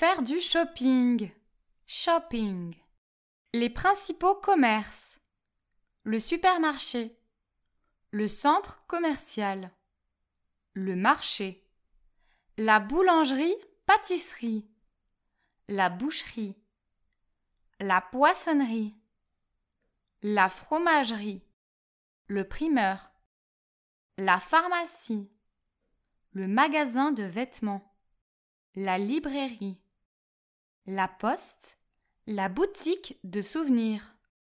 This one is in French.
Faire du shopping. Shopping. Les principaux commerces. Le supermarché. Le centre commercial. Le marché. La boulangerie-pâtisserie. La boucherie. La poissonnerie. La fromagerie. Le primeur. La pharmacie. Le magasin de vêtements. La librairie. La poste. La boutique de souvenirs.